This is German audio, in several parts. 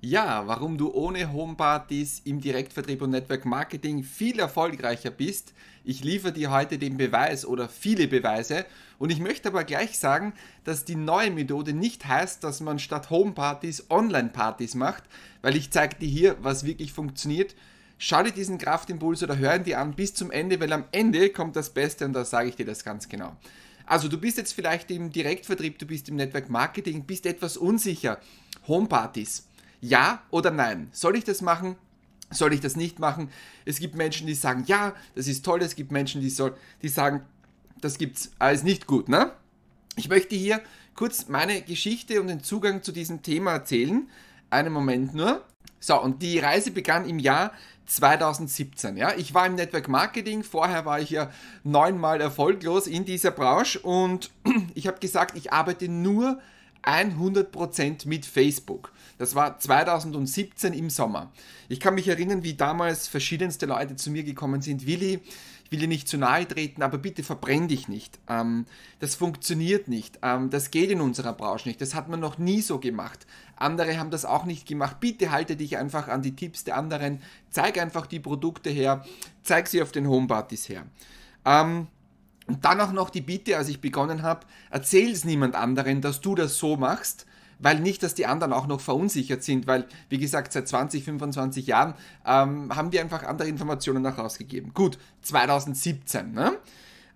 Ja, warum du ohne Homepartys im Direktvertrieb und Network Marketing viel erfolgreicher bist. Ich liefere dir heute den Beweis oder viele Beweise und ich möchte aber gleich sagen, dass die neue Methode nicht heißt, dass man statt Homepartys Online-Partys macht, weil ich zeige dir hier, was wirklich funktioniert. Schau dir diesen Kraftimpuls oder hören dir an bis zum Ende, weil am Ende kommt das Beste und da sage ich dir das ganz genau. Also du bist jetzt vielleicht im Direktvertrieb, du bist im Network Marketing, bist etwas unsicher. Homepartys ja oder nein? Soll ich das machen? Soll ich das nicht machen? Es gibt Menschen, die sagen, ja, das ist toll. Es gibt Menschen, die, soll, die sagen, das gibt's alles nicht gut. Ne? Ich möchte hier kurz meine Geschichte und den Zugang zu diesem Thema erzählen. Einen Moment nur. So, und die Reise begann im Jahr 2017. Ja, ich war im Network Marketing. Vorher war ich ja neunmal erfolglos in dieser Branche und ich habe gesagt, ich arbeite nur 100% mit Facebook. Das war 2017 im Sommer. Ich kann mich erinnern, wie damals verschiedenste Leute zu mir gekommen sind. Willi, ich will dir nicht zu nahe treten, aber bitte verbrenn dich nicht. Ähm, das funktioniert nicht. Ähm, das geht in unserer Branche nicht. Das hat man noch nie so gemacht. Andere haben das auch nicht gemacht. Bitte halte dich einfach an die Tipps der anderen. Zeig einfach die Produkte her. Zeig sie auf den Homepartys her. Ähm, und dann auch noch die Bitte, als ich begonnen habe, erzähl es niemand anderen, dass du das so machst, weil nicht, dass die anderen auch noch verunsichert sind, weil, wie gesagt, seit 20, 25 Jahren ähm, haben wir einfach andere Informationen nach rausgegeben. Gut, 2017, ne?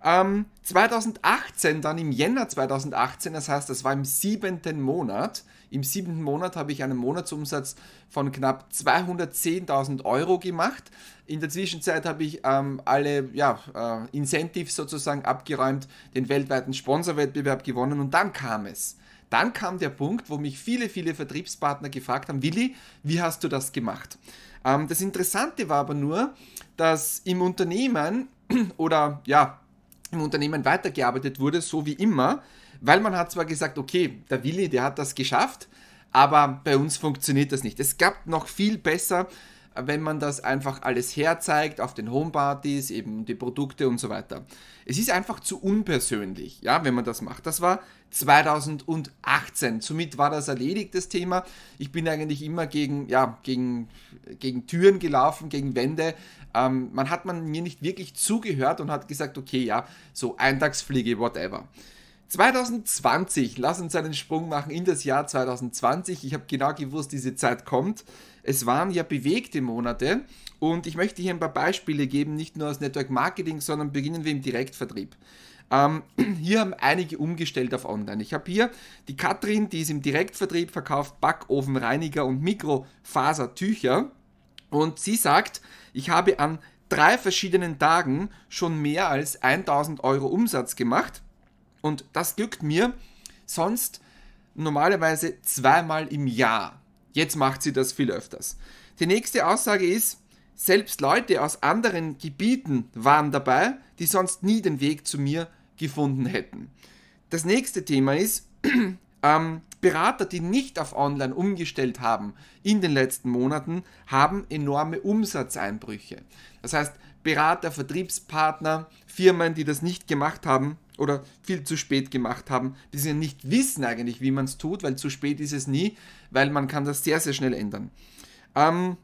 Ähm, 2018, dann im Jänner 2018, das heißt, das war im siebenten Monat. Im siebten Monat habe ich einen Monatsumsatz von knapp 210.000 Euro gemacht. In der Zwischenzeit habe ich ähm, alle ja, äh, Incentives sozusagen abgeräumt, den weltweiten Sponsorwettbewerb gewonnen und dann kam es. Dann kam der Punkt, wo mich viele, viele Vertriebspartner gefragt haben, Willi, wie hast du das gemacht? Ähm, das Interessante war aber nur, dass im Unternehmen oder ja, im Unternehmen weitergearbeitet wurde, so wie immer, weil man hat zwar gesagt, okay, der Willi, der hat das geschafft, aber bei uns funktioniert das nicht. Es gab noch viel besser, wenn man das einfach alles herzeigt auf den Homepartys, eben die Produkte und so weiter. Es ist einfach zu unpersönlich, ja, wenn man das macht. Das war 2018. Somit war das erledigt, das Thema. Ich bin eigentlich immer gegen, ja, gegen, gegen Türen gelaufen, gegen Wände. Ähm, man hat man mir nicht wirklich zugehört und hat gesagt, okay, ja, so Eintagsfliege, whatever. 2020, lass uns einen Sprung machen in das Jahr 2020. Ich habe genau gewusst, diese Zeit kommt. Es waren ja bewegte Monate und ich möchte hier ein paar Beispiele geben, nicht nur aus Network Marketing, sondern beginnen wir im Direktvertrieb. Ähm, hier haben einige umgestellt auf Online. Ich habe hier die Katrin, die ist im Direktvertrieb verkauft Backofenreiniger und Mikrofasertücher und sie sagt, ich habe an drei verschiedenen Tagen schon mehr als 1000 Euro Umsatz gemacht und das glückt mir sonst normalerweise zweimal im Jahr. Jetzt macht sie das viel öfters. Die nächste Aussage ist, selbst Leute aus anderen Gebieten waren dabei, die sonst nie den Weg zu mir gefunden hätten. Das nächste Thema ist, ähm, Berater, die nicht auf Online umgestellt haben in den letzten Monaten, haben enorme Umsatzeinbrüche. Das heißt, Berater, Vertriebspartner, Firmen, die das nicht gemacht haben, oder viel zu spät gemacht haben, die sie nicht wissen eigentlich, wie man es tut, weil zu spät ist es nie, weil man kann das sehr, sehr schnell ändern. Ähm,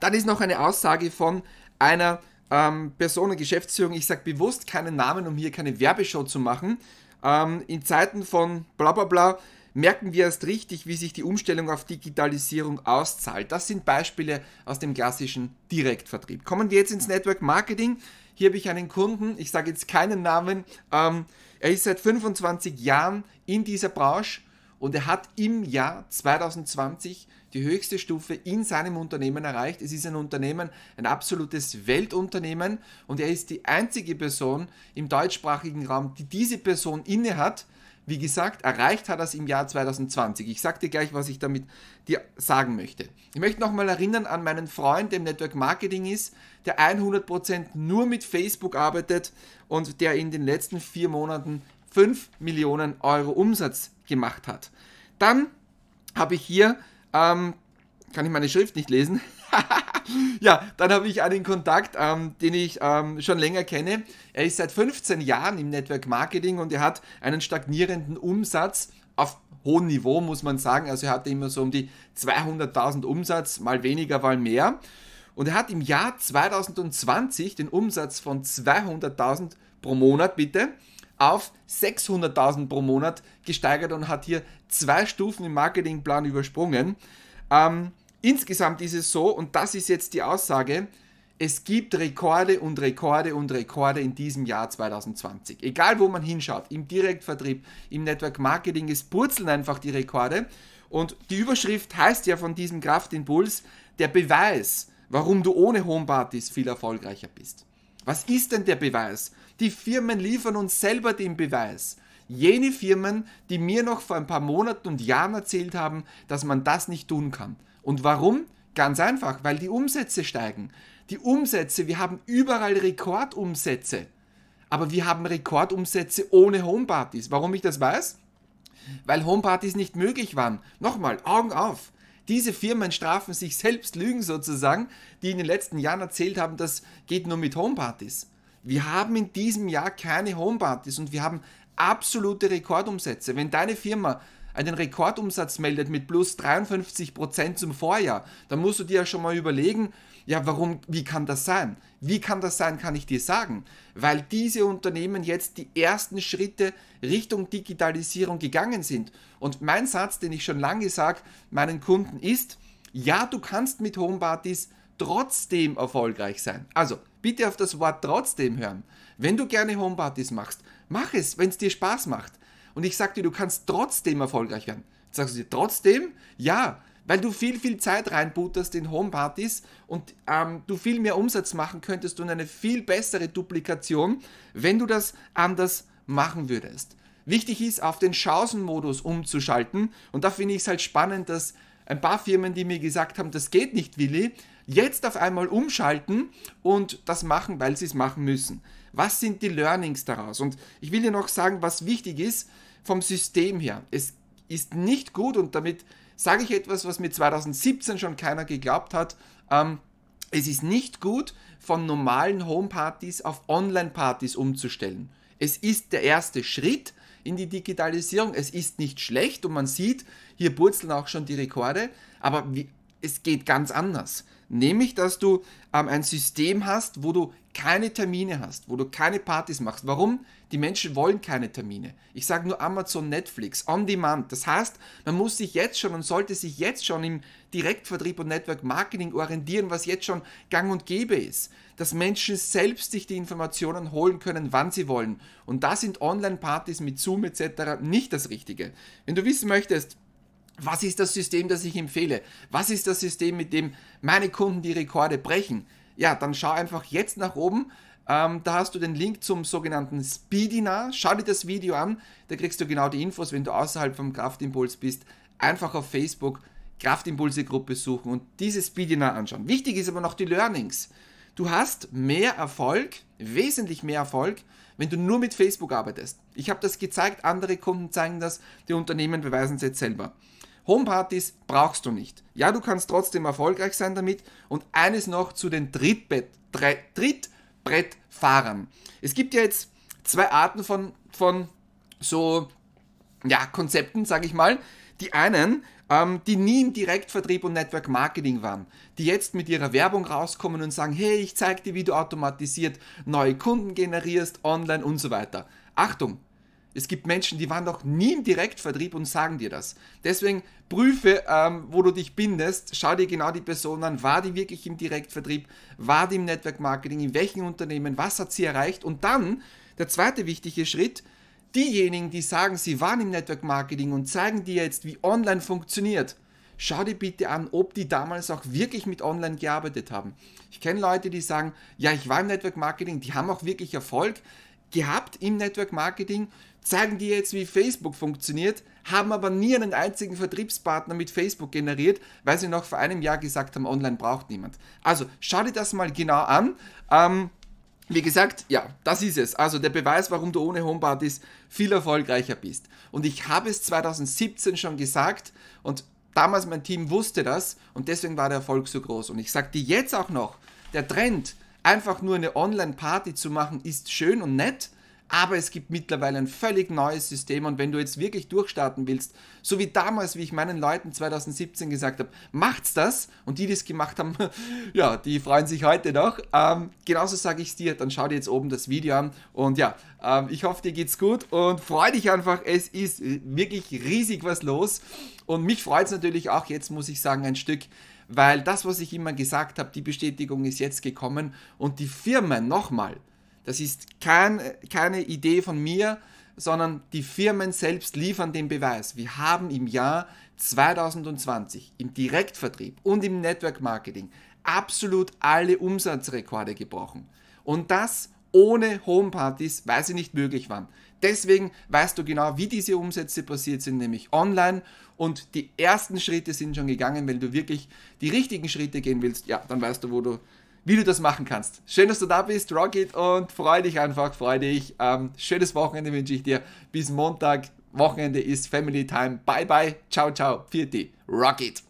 dann ist noch eine Aussage von einer ähm, Person, Geschäftsführung, ich sage bewusst keinen Namen, um hier keine Werbeshow zu machen. Ähm, in Zeiten von bla bla bla merken wir erst richtig, wie sich die Umstellung auf Digitalisierung auszahlt. Das sind Beispiele aus dem klassischen Direktvertrieb. Kommen wir jetzt ins Network Marketing. Hier habe ich einen Kunden, ich sage jetzt keinen Namen, ähm, er ist seit 25 Jahren in dieser Branche und er hat im Jahr 2020 die höchste Stufe in seinem Unternehmen erreicht. Es ist ein Unternehmen, ein absolutes Weltunternehmen und er ist die einzige Person im deutschsprachigen Raum, die diese Person inne hat wie gesagt, erreicht hat es im Jahr 2020. Ich sage dir gleich, was ich damit dir sagen möchte. Ich möchte nochmal erinnern an meinen Freund, der im Network Marketing ist, der 100% nur mit Facebook arbeitet und der in den letzten vier Monaten 5 Millionen Euro Umsatz gemacht hat. Dann habe ich hier, ähm, kann ich meine Schrift nicht lesen, ja, dann habe ich einen Kontakt, ähm, den ich ähm, schon länger kenne. Er ist seit 15 Jahren im Network Marketing und er hat einen stagnierenden Umsatz auf hohem Niveau, muss man sagen. Also er hatte immer so um die 200.000 Umsatz, mal weniger, mal mehr. Und er hat im Jahr 2020 den Umsatz von 200.000 pro Monat, bitte, auf 600.000 pro Monat gesteigert und hat hier zwei Stufen im Marketingplan übersprungen. Ähm, insgesamt ist es so, und das ist jetzt die Aussage, es gibt Rekorde und Rekorde und Rekorde in diesem Jahr 2020. Egal wo man hinschaut, im Direktvertrieb, im Network Marketing, es purzeln einfach die Rekorde. Und die Überschrift heißt ja von diesem Kraftimpuls, der Beweis, warum du ohne Homepartys viel erfolgreicher bist. Was ist denn der Beweis? Die Firmen liefern uns selber den Beweis. Jene Firmen, die mir noch vor ein paar Monaten und Jahren erzählt haben, dass man das nicht tun kann. Und warum? Ganz einfach, weil die Umsätze steigen. Die Umsätze, wir haben überall Rekordumsätze. Aber wir haben Rekordumsätze ohne Homepartys. Warum ich das weiß? Weil Homepartys nicht möglich waren. Nochmal, Augen auf. Diese Firmen strafen sich selbst Lügen sozusagen, die in den letzten Jahren erzählt haben, das geht nur mit Homepartys. Wir haben in diesem Jahr keine Homepartys und wir haben absolute Rekordumsätze. Wenn deine Firma einen Rekordumsatz meldet mit plus 53 Prozent zum Vorjahr, dann musst du dir ja schon mal überlegen, ja, warum, wie kann das sein? Wie kann das sein, kann ich dir sagen. Weil diese Unternehmen jetzt die ersten Schritte Richtung Digitalisierung gegangen sind. Und mein Satz, den ich schon lange sage meinen Kunden ist, ja, du kannst mit Homepartys trotzdem erfolgreich sein. Also, bitte auf das Wort trotzdem hören. Wenn du gerne Homepartys machst, mach es, wenn es dir Spaß macht und ich sage dir, du kannst trotzdem erfolgreich werden. sagst du dir trotzdem? Ja, weil du viel, viel Zeit reinbutterst in Homepartys und ähm, du viel mehr Umsatz machen könntest und eine viel bessere Duplikation, wenn du das anders machen würdest. Wichtig ist, auf den Chancenmodus umzuschalten und da finde ich es halt spannend, dass ein paar Firmen, die mir gesagt haben, das geht nicht, Willi, jetzt auf einmal umschalten und das machen, weil sie es machen müssen. Was sind die Learnings daraus? Und ich will dir noch sagen, was wichtig ist, vom System her. Es ist nicht gut und damit sage ich etwas, was mir 2017 schon keiner geglaubt hat. Ähm, es ist nicht gut, von normalen Homepartys auf Online-Partys umzustellen. Es ist der erste Schritt in die Digitalisierung. Es ist nicht schlecht und man sieht, hier purzeln auch schon die Rekorde, aber wie, es geht ganz anders. Nämlich, dass du ähm, ein System hast, wo du keine Termine hast, wo du keine Partys machst. Warum? Die Menschen wollen keine Termine. Ich sage nur Amazon, Netflix, On Demand. Das heißt, man muss sich jetzt schon und sollte sich jetzt schon im Direktvertrieb und Network Marketing orientieren, was jetzt schon gang und gäbe ist. Dass Menschen selbst sich die Informationen holen können, wann sie wollen. Und da sind Online-Partys mit Zoom etc. nicht das Richtige. Wenn du wissen möchtest, was ist das System, das ich empfehle? Was ist das System, mit dem meine Kunden die Rekorde brechen? Ja, dann schau einfach jetzt nach oben. Ähm, da hast du den Link zum sogenannten Speedinar. Schau dir das Video an. Da kriegst du genau die Infos, wenn du außerhalb vom Kraftimpuls bist. Einfach auf Facebook Kraftimpulse Gruppe suchen und dieses Speedinar anschauen. Wichtig ist aber noch die Learnings. Du hast mehr Erfolg, wesentlich mehr Erfolg, wenn du nur mit Facebook arbeitest. Ich habe das gezeigt, andere Kunden zeigen das, die Unternehmen beweisen es jetzt selber. Homepartys brauchst du nicht. Ja, du kannst trotzdem erfolgreich sein damit. Und eines noch zu den Trittbett, Trittbrettfahrern. Es gibt ja jetzt zwei Arten von, von so ja, Konzepten, sage ich mal. Die einen, ähm, die nie im Direktvertrieb und Network Marketing waren, die jetzt mit ihrer Werbung rauskommen und sagen, hey, ich zeige dir, wie du automatisiert neue Kunden generierst, online und so weiter. Achtung, es gibt Menschen, die waren noch nie im Direktvertrieb und sagen dir das. Deswegen prüfe, ähm, wo du dich bindest. Schau dir genau die Person an. War die wirklich im Direktvertrieb? War die im Network Marketing? In welchen Unternehmen? Was hat sie erreicht? Und dann der zweite wichtige Schritt. Diejenigen, die sagen, sie waren im Network Marketing und zeigen dir jetzt, wie online funktioniert, schau dir bitte an, ob die damals auch wirklich mit Online gearbeitet haben. Ich kenne Leute, die sagen, ja, ich war im Network Marketing, die haben auch wirklich Erfolg gehabt im Network Marketing, zeigen dir jetzt, wie Facebook funktioniert, haben aber nie einen einzigen Vertriebspartner mit Facebook generiert, weil sie noch vor einem Jahr gesagt haben, online braucht niemand. Also schau dir das mal genau an. Ähm, wie gesagt, ja, das ist es. Also der Beweis, warum du ohne Homepartys viel erfolgreicher bist. Und ich habe es 2017 schon gesagt und damals mein Team wusste das und deswegen war der Erfolg so groß. Und ich sage dir jetzt auch noch, der Trend, einfach nur eine Online-Party zu machen, ist schön und nett, aber es gibt mittlerweile ein völlig neues System und wenn du jetzt wirklich durchstarten willst, so wie damals, wie ich meinen Leuten 2017 gesagt habe, macht's das und die, die es gemacht haben, ja, die freuen sich heute noch. Ähm, genauso sage ich es dir, dann schau dir jetzt oben das Video an und ja, ähm, ich hoffe, dir geht's gut und freu dich einfach, es ist wirklich riesig was los und mich freut es natürlich auch jetzt, muss ich sagen, ein Stück, weil das, was ich immer gesagt habe, die Bestätigung ist jetzt gekommen und die Firmen, nochmal, das ist kein, keine Idee von mir, sondern die Firmen selbst liefern den Beweis. Wir haben im Jahr 2020 im Direktvertrieb und im Network Marketing absolut alle Umsatzrekorde gebrochen. Und das ohne Homepartys, weil sie nicht möglich waren. Deswegen weißt du genau, wie diese Umsätze passiert sind, nämlich online. Und die ersten Schritte sind schon gegangen. Wenn du wirklich die richtigen Schritte gehen willst, ja, dann weißt du, wo du, wie du das machen kannst. Schön, dass du da bist, Rocket, und freu dich einfach, freu dich. Ähm, schönes Wochenende wünsche ich dir. Bis Montag. Wochenende ist Family Time. Bye bye. Ciao, ciao. Vierte. Rocket.